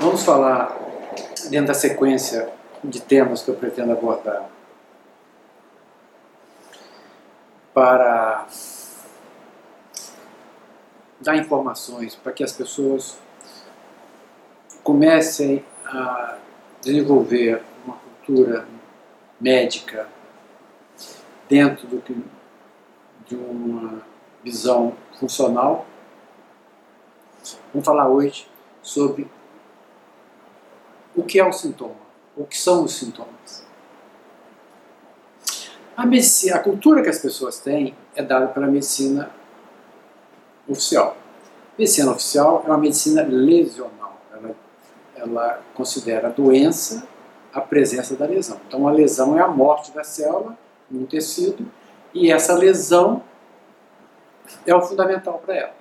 Vamos falar dentro da sequência de temas que eu pretendo abordar para dar informações para que as pessoas comecem a desenvolver uma cultura médica dentro do que, de uma visão funcional. Vamos falar hoje sobre o que é o sintoma, o que são os sintomas. A, medicina, a cultura que as pessoas têm é dada pela medicina oficial. Medicina oficial é uma medicina lesional. Ela, ela considera a doença a presença da lesão. Então, a lesão é a morte da célula no tecido e essa lesão é o fundamental para ela.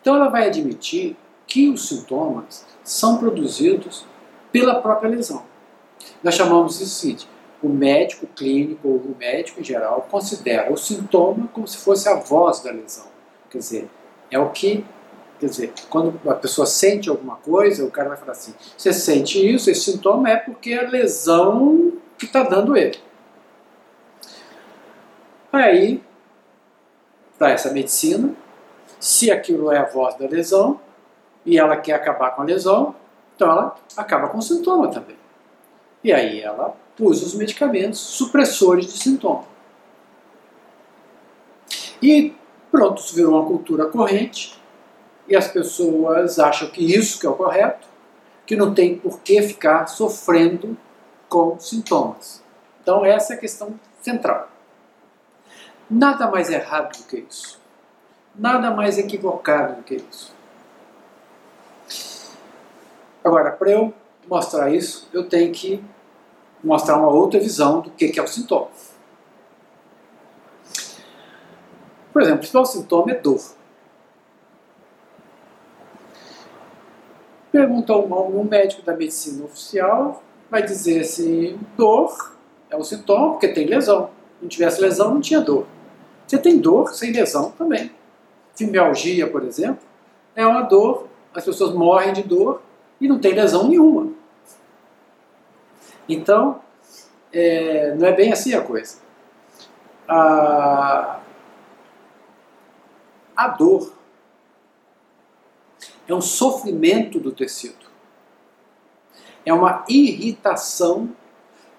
Então, ela vai admitir que os sintomas são produzidos pela própria lesão. Nós chamamos isso de o médico clínico ou o médico em geral considera o sintoma como se fosse a voz da lesão. Quer dizer, é o que, quer dizer, quando a pessoa sente alguma coisa, o cara vai falar assim: você sente isso, esse sintoma é porque é a lesão que está dando ele. Aí, para essa medicina, se aquilo é a voz da lesão e ela quer acabar com a lesão, então ela acaba com o sintoma também. E aí ela usa os medicamentos supressores de sintoma. E pronto, isso virou uma cultura corrente e as pessoas acham que isso que é o correto, que não tem por que ficar sofrendo com sintomas. Então essa é a questão central. Nada mais errado do que isso. Nada mais equivocado do que isso. Agora, para eu mostrar isso, eu tenho que mostrar uma outra visão do que é o sintoma. Por exemplo, o sintoma é dor. Pergunta a um médico da medicina oficial, vai dizer assim, dor é o sintoma, porque tem lesão. Se não tivesse lesão, não tinha dor. Você tem dor sem lesão também. Fibromialgia, por exemplo, é uma dor, as pessoas morrem de dor e não tem lesão nenhuma. Então, é, não é bem assim a coisa. A, a dor é um sofrimento do tecido. É uma irritação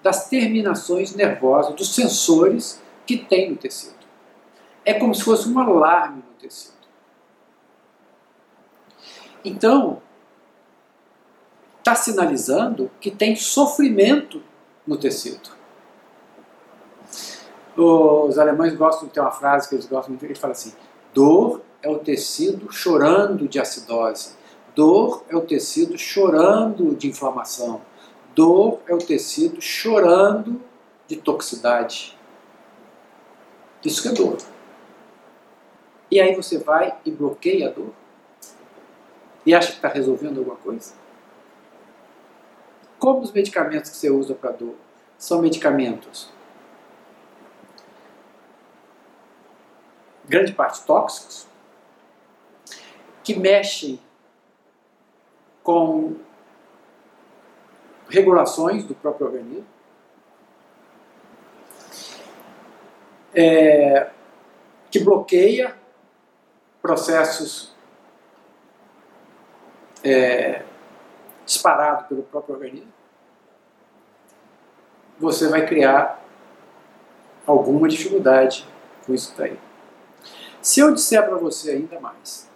das terminações nervosas, dos sensores que tem no tecido. É como se fosse um alarme no tecido. Então, está sinalizando que tem sofrimento no tecido. Os alemães gostam de ter uma frase que eles gostam muito, eles falam assim: dor é o tecido chorando de acidose, dor é o tecido chorando de inflamação, dor é o tecido chorando de toxicidade. Isso que é dor. E aí você vai e bloqueia a dor? E acha que está resolvendo alguma coisa? Como os medicamentos que você usa para dor são medicamentos? Grande parte tóxicos, que mexem com regulações do próprio organismo, é, que bloqueia processos é, disparado pelo próprio organismo, você vai criar alguma dificuldade com isso daí. Se eu disser para você ainda mais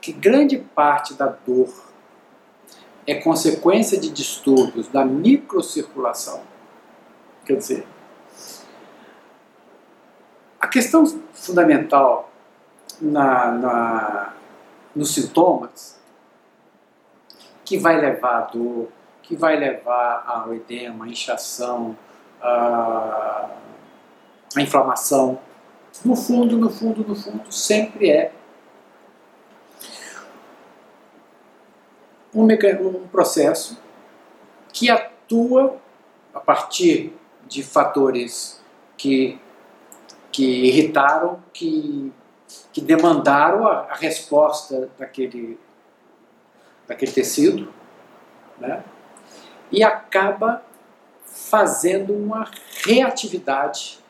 que grande parte da dor é consequência de distúrbios da microcirculação, quer dizer, a questão fundamental na, na, nos sintomas que vai levar a dor, que vai levar ao edema, à inchação, à, à inflamação. No fundo, no fundo, no fundo, sempre é um, um processo que atua a partir de fatores que, que irritaram, que, que demandaram a, a resposta daquele daquele tecido, né? e acaba fazendo uma reatividade,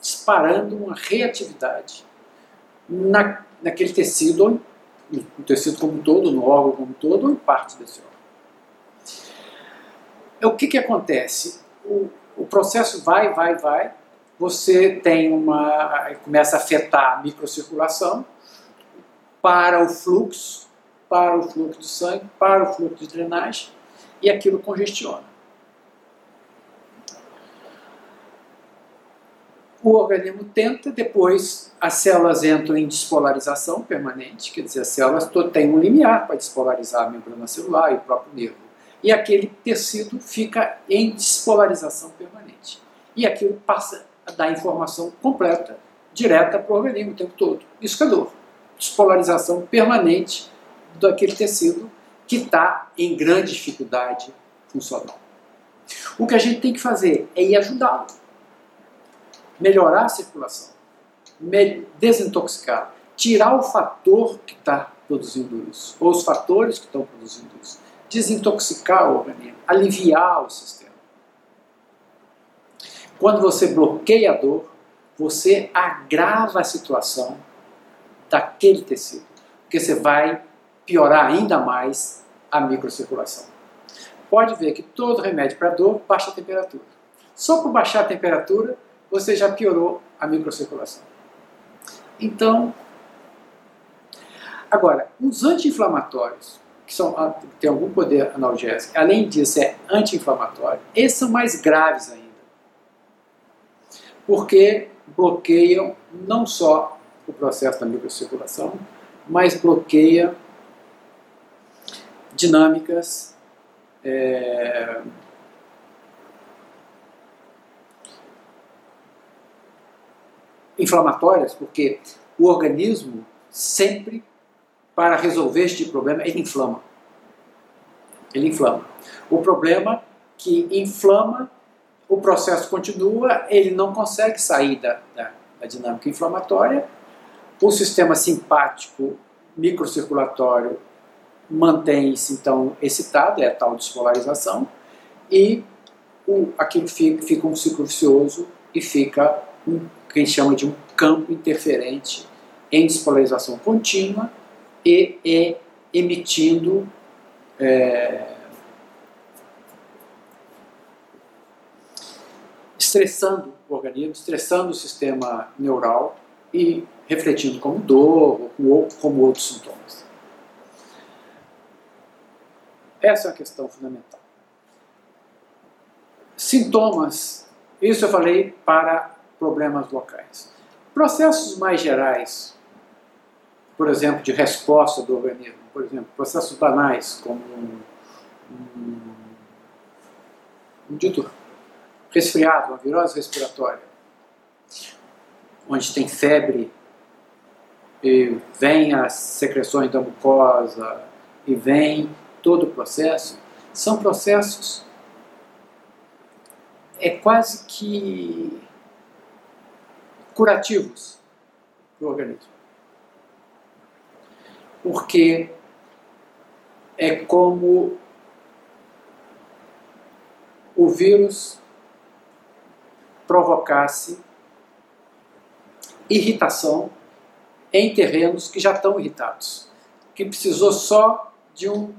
disparando uma reatividade na, naquele tecido, no tecido como um todo, no órgão como um todo, ou em parte desse órgão. O que, que acontece? O, o processo vai, vai, vai, você tem uma. começa a afetar a microcirculação para o fluxo, para o fluxo de sangue, para o fluxo de drenagem, e aquilo congestiona. O organismo tenta, depois as células entram em despolarização permanente, quer dizer, as células têm um limiar para despolarizar a membrana celular e o próprio nervo. E aquele tecido fica em despolarização permanente. E aquilo passa a dar informação completa, direta para o organismo o tempo todo. Isso que é dor. Despolarização permanente daquele tecido que está em grande dificuldade funcional. O que a gente tem que fazer é ir ajudá-lo, melhorar a circulação, desintoxicar, tirar o fator que está produzindo isso, ou os fatores que estão produzindo isso, desintoxicar o organismo, aliviar o sistema. Quando você bloqueia a dor, você agrava a situação daquele tecido, porque você vai piorar ainda mais a microcirculação. Pode ver que todo remédio para dor baixa a temperatura. Só por baixar a temperatura, você já piorou a microcirculação. Então, agora, os anti-inflamatórios, que são, ah, têm algum poder analgésico, além disso é anti-inflamatório, esses são mais graves ainda. Porque bloqueiam não só o processo da microcirculação, mas bloqueia dinâmicas é, inflamatórias, porque o organismo sempre, para resolver este problema, ele inflama. Ele inflama. O problema que inflama, o processo continua, ele não consegue sair da, da, da dinâmica inflamatória, o sistema simpático microcirculatório mantém-se então excitado, é a tal despolarização, e o, aquilo fica, fica um ciclo vicioso e fica um que a gente chama de um campo interferente em despolarização contínua e, e emitindo é, estressando o organismo, estressando o sistema neural e refletindo como dor ou como outros sintomas. Essa é a questão fundamental. Sintomas, isso eu falei para problemas locais. Processos mais gerais, por exemplo, de resposta do organismo, por exemplo, processos banais, como um, um, um dito resfriado, uma virose respiratória, onde tem febre, e vem as secreções da mucosa, e vem todo o processo, são processos é quase que curativos para o organismo. Porque é como o vírus provocasse irritação em terrenos que já estão irritados, que precisou só de um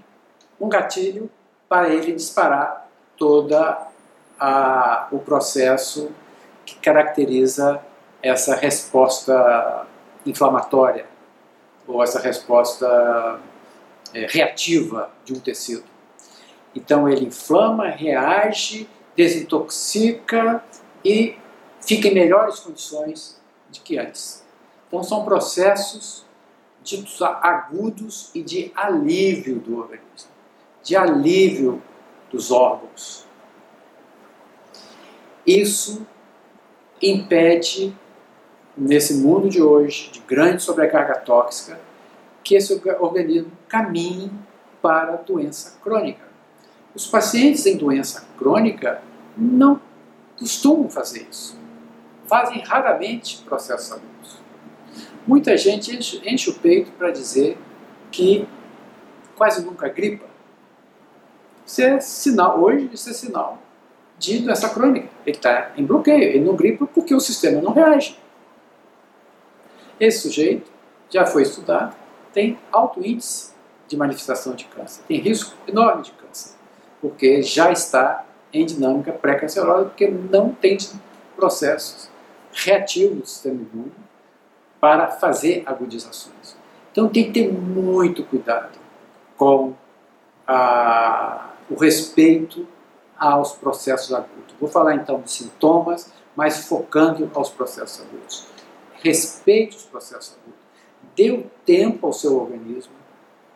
um gatilho para ele disparar toda a, o processo que caracteriza essa resposta inflamatória ou essa resposta é, reativa de um tecido. Então ele inflama, reage, desintoxica e fica em melhores condições do que antes. Então são processos ditos agudos e de alívio do organismo de alívio dos órgãos. Isso impede, nesse mundo de hoje, de grande sobrecarga tóxica, que esse organismo caminhe para a doença crônica. Os pacientes em doença crônica não costumam fazer isso. Fazem raramente processos agudos. Muita gente enche, enche o peito para dizer que quase nunca gripa Isso é sinal, hoje isso é sinal de doença crônica. Ele está em bloqueio, ele não gripa porque o sistema não reage. Esse sujeito já foi estudado, tem alto índice de manifestação de câncer, tem risco enorme de câncer, porque já está em dinâmica pré-cancerosa, porque não tem processos reativos do sistema imune para fazer agudizações. Então tem que ter muito cuidado com a, o respeito aos processos agudos. Vou falar então de sintomas, mas focando aos processos agudos. Respeite os processos agudos. Dê o tempo ao seu organismo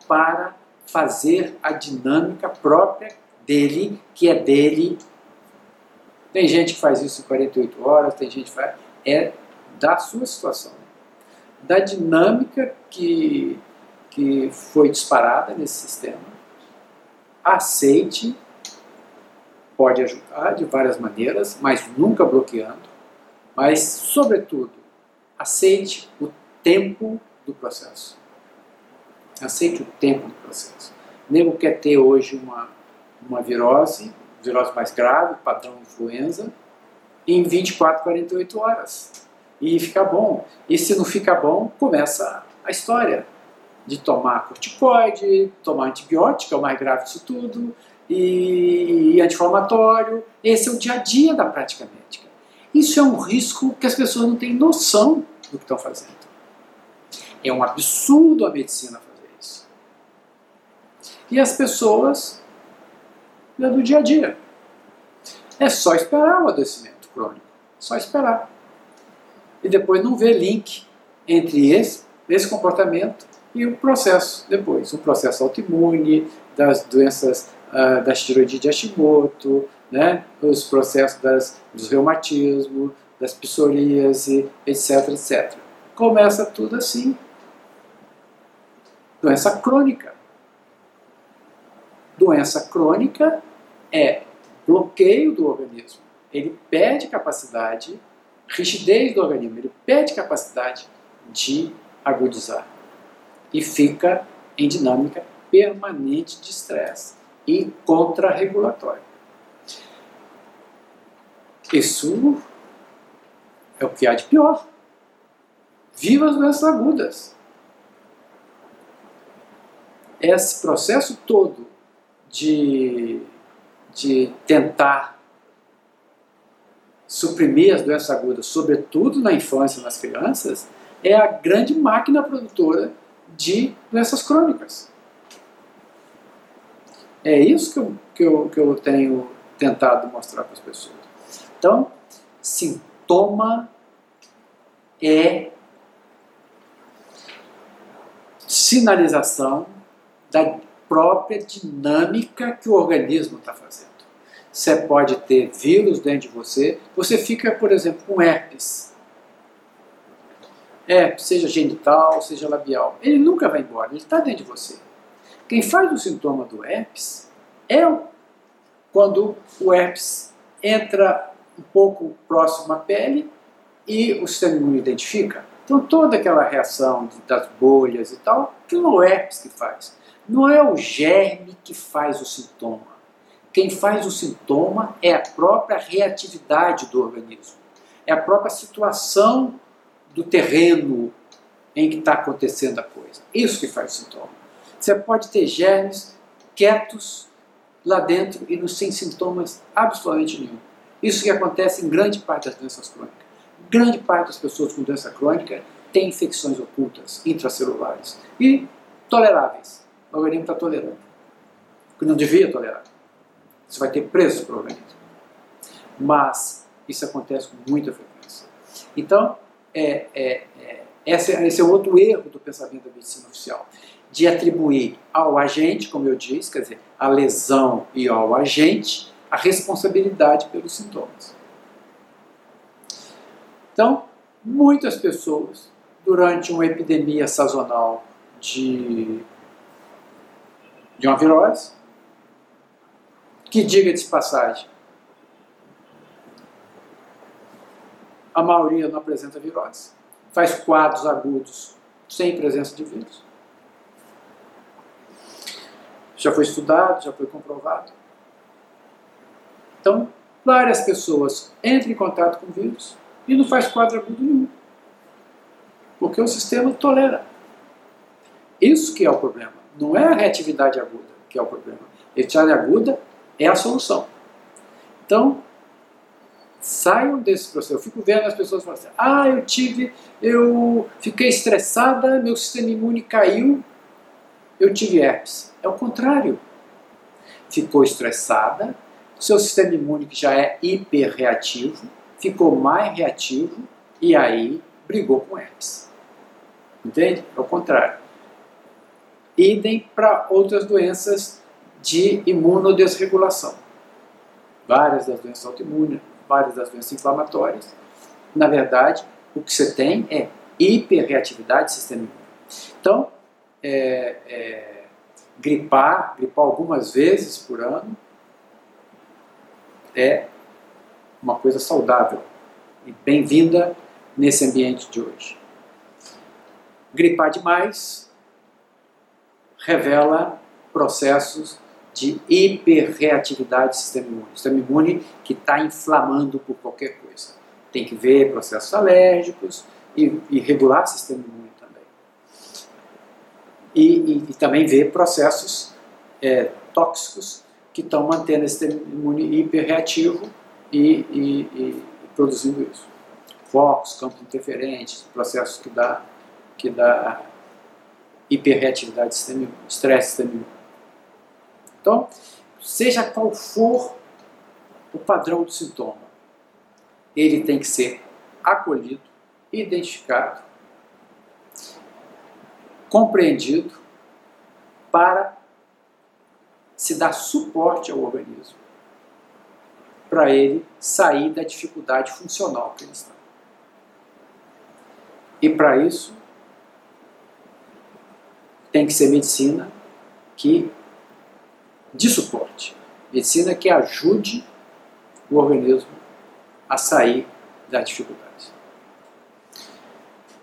para fazer a dinâmica própria dele, que é dele. Tem gente que faz isso em 48 horas, tem gente que faz. É da sua situação. Da dinâmica que, que foi disparada nesse sistema. Aceite pode ajudar de várias maneiras, mas nunca bloqueando. Mas, sobretudo, aceite o tempo do processo. Aceite o tempo do processo. O nego quer ter hoje uma, uma virose, virose mais grave, padrão influenza, em 24, 48 horas. E fica bom. E se não fica bom, começa a história de tomar corticoide, tomar antibiótico, é o mais grave disso tudo, e anti-inflamatório. Esse é o dia a dia da prática médica. Isso é um risco que as pessoas não têm noção do que estão fazendo. É um absurdo a medicina fazer isso. E as pessoas é do dia a dia. É só esperar o adoecimento crônico. Só esperar. E depois não ver link entre esse, esse comportamento e o processo depois. O processo autoimune, das doenças uh, da tiroide de Hashimoto, né, os processos das, dos reumatismo, das psoríase, etc, etc. Começa tudo assim. Doença crônica. Doença crônica é bloqueio do organismo. Ele perde capacidade, rigidez do organismo, ele perde capacidade de agudizar. E fica em dinâmica permanente de estresse e contrarregulatório. Isso é o que há de pior. Viva as doenças agudas. Esse processo todo de, de tentar suprimir as doenças agudas, sobretudo na infância nas crianças, é a grande máquina produtora de doenças crônicas. É isso que eu, que eu, que eu tenho tentado mostrar para as pessoas. Então, sintoma é sinalização da própria dinâmica que o organismo está fazendo. Você pode ter vírus dentro de você, você fica, por exemplo, com herpes. Herpes, seja genital, seja labial. Ele nunca vai embora, ele está dentro de você. Quem faz o sintoma do herpes é quando o herpes entra um pouco próximo à pele e o sistema imune identifica. Então toda aquela reação das bolhas e tal, não é o herpes que faz. Não é o germe que faz o sintoma. Quem faz o sintoma é a própria reatividade do organismo. É a própria situação do terreno em que está acontecendo a coisa. Isso que faz o sintoma. Você pode ter germes quietos lá dentro e sem sintomas absolutamente nenhum. Isso que acontece em grande parte das doenças crônicas. Grande parte das pessoas com doença crônica tem infecções ocultas, intracelulares e toleráveis. O organismo está tolerando. Que não devia tolerar. Você vai ter preço para o organismo. Mas isso acontece com muita frequência. Então, é, é, é, esse, esse é outro erro do pensamento da medicina oficial de atribuir ao agente, como eu disse, quer dizer, à lesão e ao agente, a responsabilidade pelos sintomas. Então, muitas pessoas, durante uma epidemia sazonal de, de uma virose, que diga de passagem, a maioria não apresenta virose, faz quadros agudos sem presença de vírus já foi estudado, já foi comprovado. Então, várias pessoas entram em contato com o vírus e não faz quadro agudo nenhum. Porque o sistema tolera. Isso que é o problema. Não é a reatividade aguda que é o problema. Reatividade aguda é a solução. Então, saiam desse processo. Eu fico vendo as pessoas falando assim, ah, eu tive, eu fiquei estressada, meu sistema imune caiu, eu tive herpes. É o contrário. Ficou estressada, seu sistema imune que já é hiperreativo, ficou mais reativo e aí brigou com herpes. Entende? É o contrário. Idem para outras doenças de imunodesregulação. Várias das doenças autoimunes, várias das doenças inflamatórias. Na verdade, o que você tem é hiperreatividade imune. Então, é, é, gripar, gripar algumas vezes por ano, é uma coisa saudável e bem-vinda nesse ambiente de hoje. Gripar demais revela processos de hiperreatividade do sistema imune. O sistema imune que está inflamando por qualquer coisa. Tem que ver processos alérgicos e, e regular o sistema imune também. E, e, e também ver processos é, tóxicos que estão mantendo esse sistema imune hiperreativo e, e produzindo isso. Focos, campos interferentes, processos que dá, que dá hiperreatividade do sistema imune, estresse do sistema imune. Então, seja qual for o padrão do sintoma, ele tem que ser acolhido, identificado, compreendido para se dar suporte ao organismo para ele sair da dificuldade funcional que ele está. E para isso tem que ser medicina que de suporte. Medicina que ajude o organismo a sair da dificuldade.